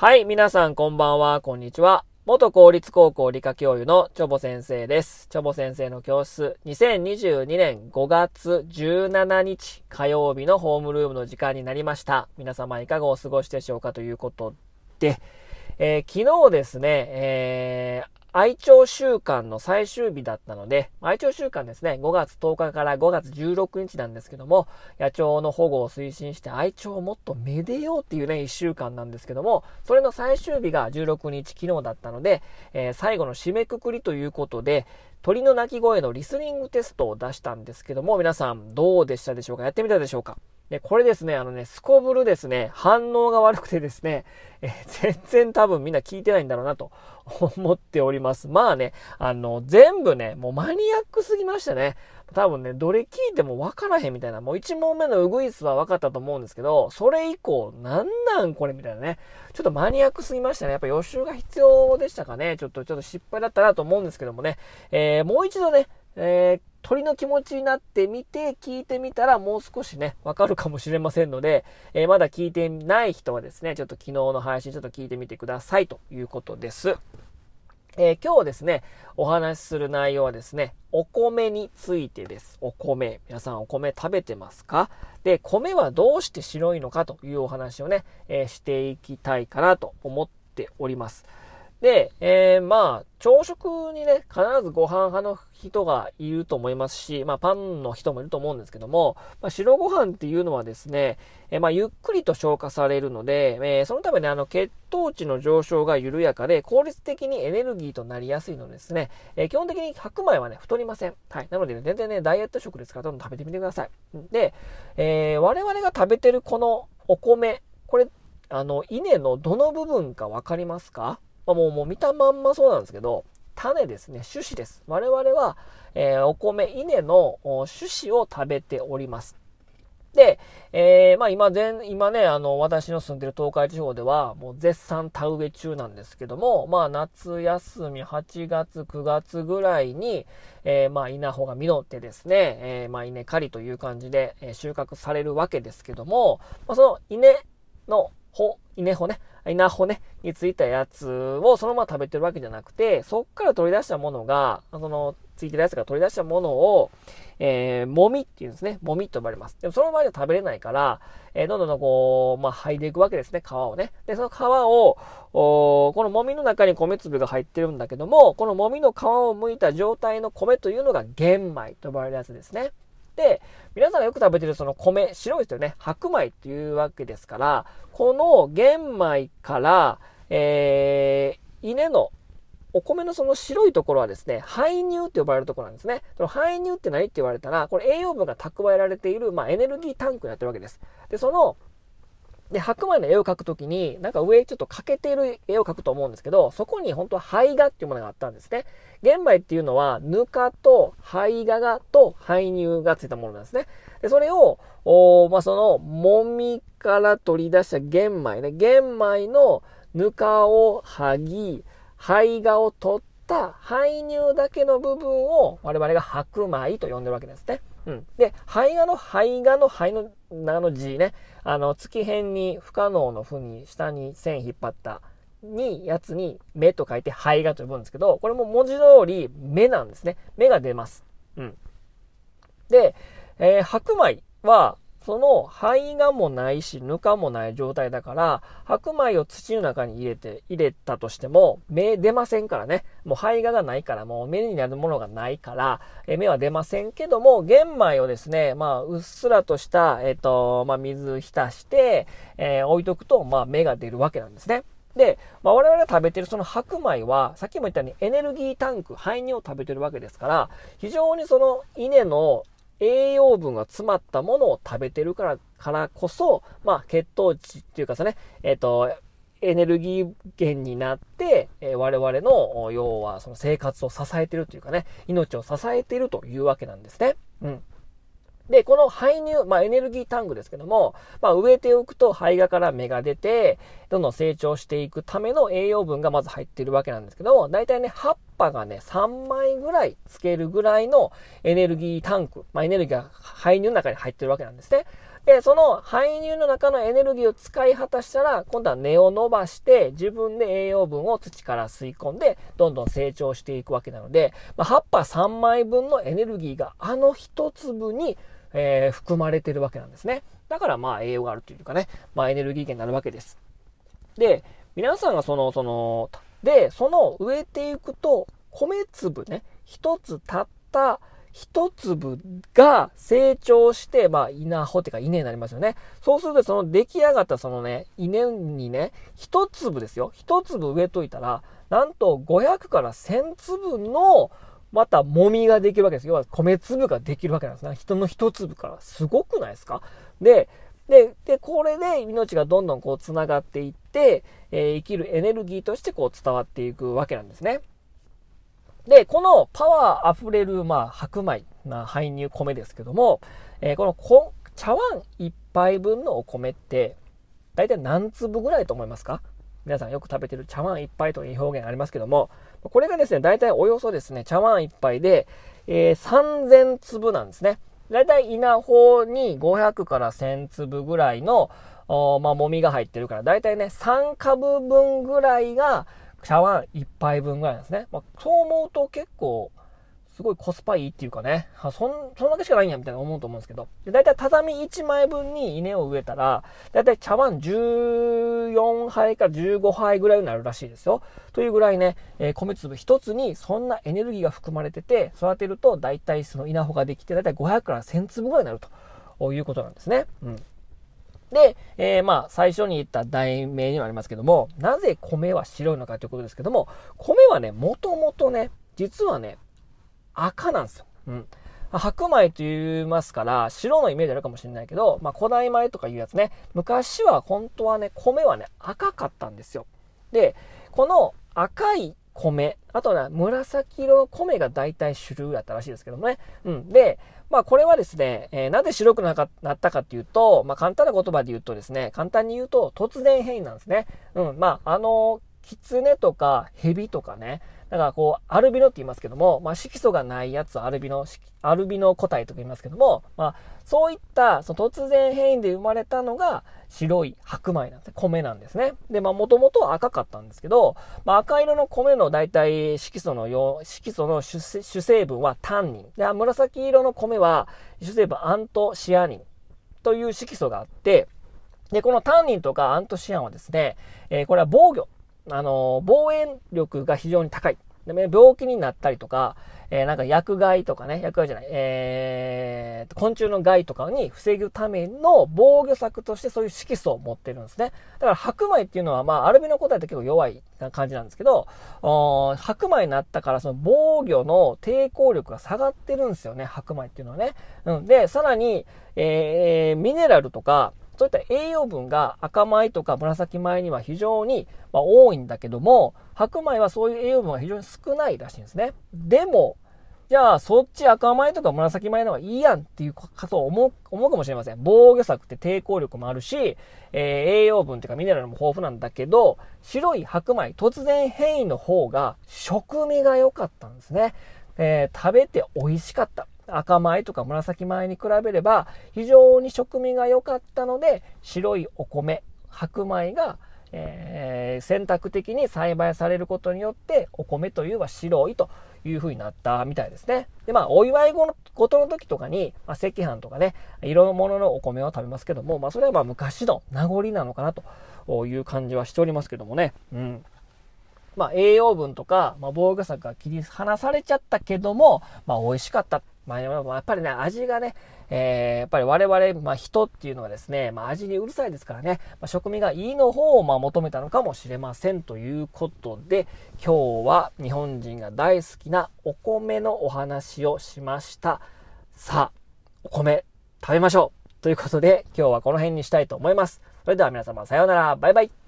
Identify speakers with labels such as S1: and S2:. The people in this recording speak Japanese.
S1: はい、皆さんこんばんは、こんにちは。元公立高校理科教諭のチョボ先生です。チョボ先生の教室、2022年5月17日火曜日のホームルームの時間になりました。皆様いかがお過ごしでしょうかということで、えー、昨日ですね、えー、愛鳥週間の最終日だったので、愛鳥週間ですね、5月10日から5月16日なんですけども、野鳥の保護を推進して愛鳥をもっとめでようっていうね、1週間なんですけども、それの最終日が16日昨日だったので、えー、最後の締めくくりということで、鳥の鳴き声のリスニングテストを出したんですけども、皆さんどうでしたでしょうか？やってみたでしょうか？で、これですね、あのね、すこぶるですね、反応が悪くてですね、え全然多分みんな聞いてないんだろうなと 思っております。まあね、あの、全部ね、もうマニアックすぎましたね。多分ね、どれ聞いてもわからへんみたいな、もう1問目のウグイスは分かったと思うんですけど、それ以降、なんなんこれみたいなね。ちょっとマニアックすぎましたね。やっぱ予習が必要でしたかね。ちょっと、ちょっと失敗だったなと思うんですけどもね。えー、もう一度ね、えー、鳥の気持ちになってみて、聞いてみたらもう少しね、わかるかもしれませんので、えー、まだ聞いてない人はですね、ちょっと昨日の配信ちょっと聞いてみてくださいということです。えー、今日ですね、お話しする内容はですね、お米についてです。お米。皆さんお米食べてますか？で、米はどうして白いのかというお話をね、えー、していきたいかなと思っております。で、えー、まあ、朝食にね、必ずご飯派の人がいると思いますし、まあ、パンの人もいると思うんですけども、まあ、白ご飯っていうのはですね、えー、まあ、ゆっくりと消化されるので、えー、そのためにあの、血糖値の上昇が緩やかで、効率的にエネルギーとなりやすいのですね、えー、基本的に白米はね、太りません。はい。なので、ね、全然ね、ダイエット食で使ったの食べてみてください。で、えー、我々が食べてるこのお米、これ、あの、稲のどの部分かわかりますか？まあ、もうもう見たまんまそうなんですけど、種ですね、種子です。我々は、えー、お米、稲の種子を食べております。で、えー、まあ今全、今ね、あの、私の住んでる東海地方では、もう絶賛田植え中なんですけども、まあ夏休み8月、9月ぐらいに、えー、まあ稲穂が実ってですね、えー、まあ稲刈りという感じで、収穫されるわけですけども、まあ、その稲の穂、稲穂ね、稲穂ね、についたやつをそのまま食べてるわけじゃなくて、そっから取り出したものが、その、ついてるやつが取り出したものを、えー、もみっていうんですね。もみと呼ばれます。でもその場合は食べれないから、えー、どんどんこう、まあ、剥いでいくわけですね、皮をね。で、その皮を、おこのもみの中に米粒が入ってるんだけども、このもみの皮を剥いた状態の米というのが玄米と呼ばれるやつですね。で、皆さんがよく食べてるその米、白いですよね。白米っていうわけですから、この玄米から、えー、稲のお米のその白いところはですね、排乳って呼ばれるところなんですね。その排乳って何って言われたら、これ栄養分が蓄えられている、まあ、エネルギータンクになってるわけです。で、そので、白米の絵を描くときに、なんか上ちょっと欠けている絵を描くと思うんですけど、そこに本当は胚芽っていうものがあったんですね。玄米っていうのは、ぬかと胚芽がと胚乳がついたものなんですね。で、それを、おまあ、その、もみから取り出した玄米ね。玄米のぬかを剥ぎ、胚芽を取った胚乳だけの部分を我々が白米と呼んでるわけですね。うん。で、胚芽の胚芽の胚の長の字ね、あの、月辺に不可能の負に下に線引っ張ったに、やつに目と書いて胚芽と呼ぶんですけど、これも文字通り目なんですね。目が出ます。うん。で、えー、白米は、その灰がもないし、ぬかもない状態だから、白米を土の中に入れて、入れたとしても、芽出ませんからね。もう灰ががないから、もう芽になるものがないから、え芽は出ませんけども、玄米をですね、まあ、うっすらとした、えっ、ー、と、まあ、水浸して、えー、置いとくと、まあ、芽が出るわけなんですね。で、まあ、我々が食べてるその白米は、さっきも言ったようにエネルギータンク、胚乳を食べてるわけですから、非常にその稲の栄養分が詰まったものを食べてるから、からこそ、まあ、血糖値っていうかさね、えっ、ー、と、エネルギー源になって、え、我々の、要はその生活を支えてるというかね、命を支えているというわけなんですね。うん。で、この排乳、まあエネルギータンクですけども、まあ植えておくと胚芽から芽が出て、どんどん成長していくための栄養分がまず入っているわけなんですけども、大体ね、葉っぱがね、3枚ぐらいつけるぐらいのエネルギータンク、まあエネルギーが排乳の中に入ってるわけなんですね。で、その排乳の中のエネルギーを使い果たしたら、今度は根を伸ばして、自分で栄養分を土から吸い込んで、どんどん成長していくわけなので、まあ、葉っぱ3枚分のエネルギーがあの一粒に、えー、含まれてるわけなんですね。だからまあ栄養があるというかね、まあエネルギー源になるわけです。で、皆さんがその、その、で、その植えていくと、米粒ね、一つたった一粒が成長して、まあ、稲穂っていうか稲になりますよね。そうすると、その出来上がったそのね、稲にね、一粒ですよ。一粒植えといたら、なんと500から1000粒の、また、もみができるわけです。要は、米粒ができるわけなんですね。人の一粒から。すごくないですか？で、で、で、これで命がどんどんこう繋がっていって、えー、生きるエネルギーとしてこう伝わっていくわけなんですね。で、このパワー溢れる、まあ、白米、まあ、排乳米ですけども、えー、このこ茶碗1杯分のお米って、大体何粒ぐらいと思いますか？皆さんよく食べてる茶碗1杯という表現ありますけども、これがですね、大体およそですね、茶碗1杯で、えー、3000粒なんですね。大体稲穂に500から1000粒ぐらいの、まあ、もみが入ってるから、大体ね、3株分ぐらいが、茶碗1杯分ぐらいなんですね。まあ、そう思うと結構、すごいコスパいいっていうかね、あそん、そんだけしかないんや、みたいな思うと思うんですけど。で、だいたい畳1枚分に稲を植えたら、だいたい茶碗14杯から15杯ぐらいになるらしいですよ。というぐらいね、えー、米粒1つにそんなエネルギーが含まれてて、育てるとだいたいその稲穂ができて、だいたい500から1000粒ぐらいになるということなんですね。うん。で、えー、まあ、最初に言った題名にもありますけども、なぜ米は白いのかということですけども、米はね、もともとね、実はね、赤なんですよ。うん。白米と言いますから、白のイメージあるかもしれないけど、まあ、古代米とかいうやつね、昔は本当はね、米はね、赤かったんですよ。で、この赤い米、あとはね紫色の米が大体主流だったらしいですけどもね。うん。で、まあこれはですね、えー、なぜ白くなかなったかっていうと、まあ簡単な言葉で言うとですね、簡単に言うと突然変異なんですね。うん。まああの、狐とか蛇とかね、だからこう、アルビノって言いますけども、まあ色素がないやつアルビノ、アルビノ個体とか言いますけども、まあそういったその突然変異で生まれたのが白い白米なんですね。米なんですね。で、まあもともとは赤かったんですけど、まあ赤色の米の大体色素のよ、色素の主成分はタンニン。で、紫色の米は主成分アントシアニンという色素があって、で、このタンニンとかアントシアンはですね、えー、これは防御、あの、防衛力が非常に高い。で、ね病気になったりとか、えー、なんか薬害とかね、薬害じゃない、えー、昆虫の害とかに防ぐための防御策としてそういう色素を持ってるんですね。だから白米っていうのは、まあ、アルビノ個体って結構弱い感じなんですけど、白米になったからその防御の抵抗力が下がってるんですよね、白米っていうのはね。うん。で、さらに、えー、ミネラルとか、そういった栄養分が赤米とか紫米には非常に、ま多いんだけども、白米はそういう栄養分が非常に少ないらしいんですね。でも、じゃあ、そっち赤米とか紫米の方がいいやんっていうこと思う、思うかもしれません。防御策って抵抗力もあるし、えー、栄養分っていうかミネラルも豊富なんだけど、白い白米、突然変異の方が食味が良かったんですね。えー、食べて美味しかった。赤米とか紫米に比べれば非常に食味が良かったので白いお米白米が、えー、選択的に栽培されることによってお米というのは白いという風になったみたいですね。で、まあ、お祝い事の時とかに、まあ、赤飯とかね、色物のお米を食べますけども、まあ、それはまあ昔の名残なのかなという感じはしておりますけどもね。うん。まあ、栄養分とか、まあ、防御策が切り離されちゃったけども、まあ、美味しかった。まあ、やっぱりね、味がね、えー、やっぱり我々、まあ、人っていうのはですね、まあ、味にうるさいですからね、まあ、食味がいいの方を、まあ、求めたのかもしれませんということで、今日は日本人が大好きなお米のお話をしました。さあ、お米食べましょうということで、今日はこの辺にしたいと思います。それでは皆様さようなら、バイバイ。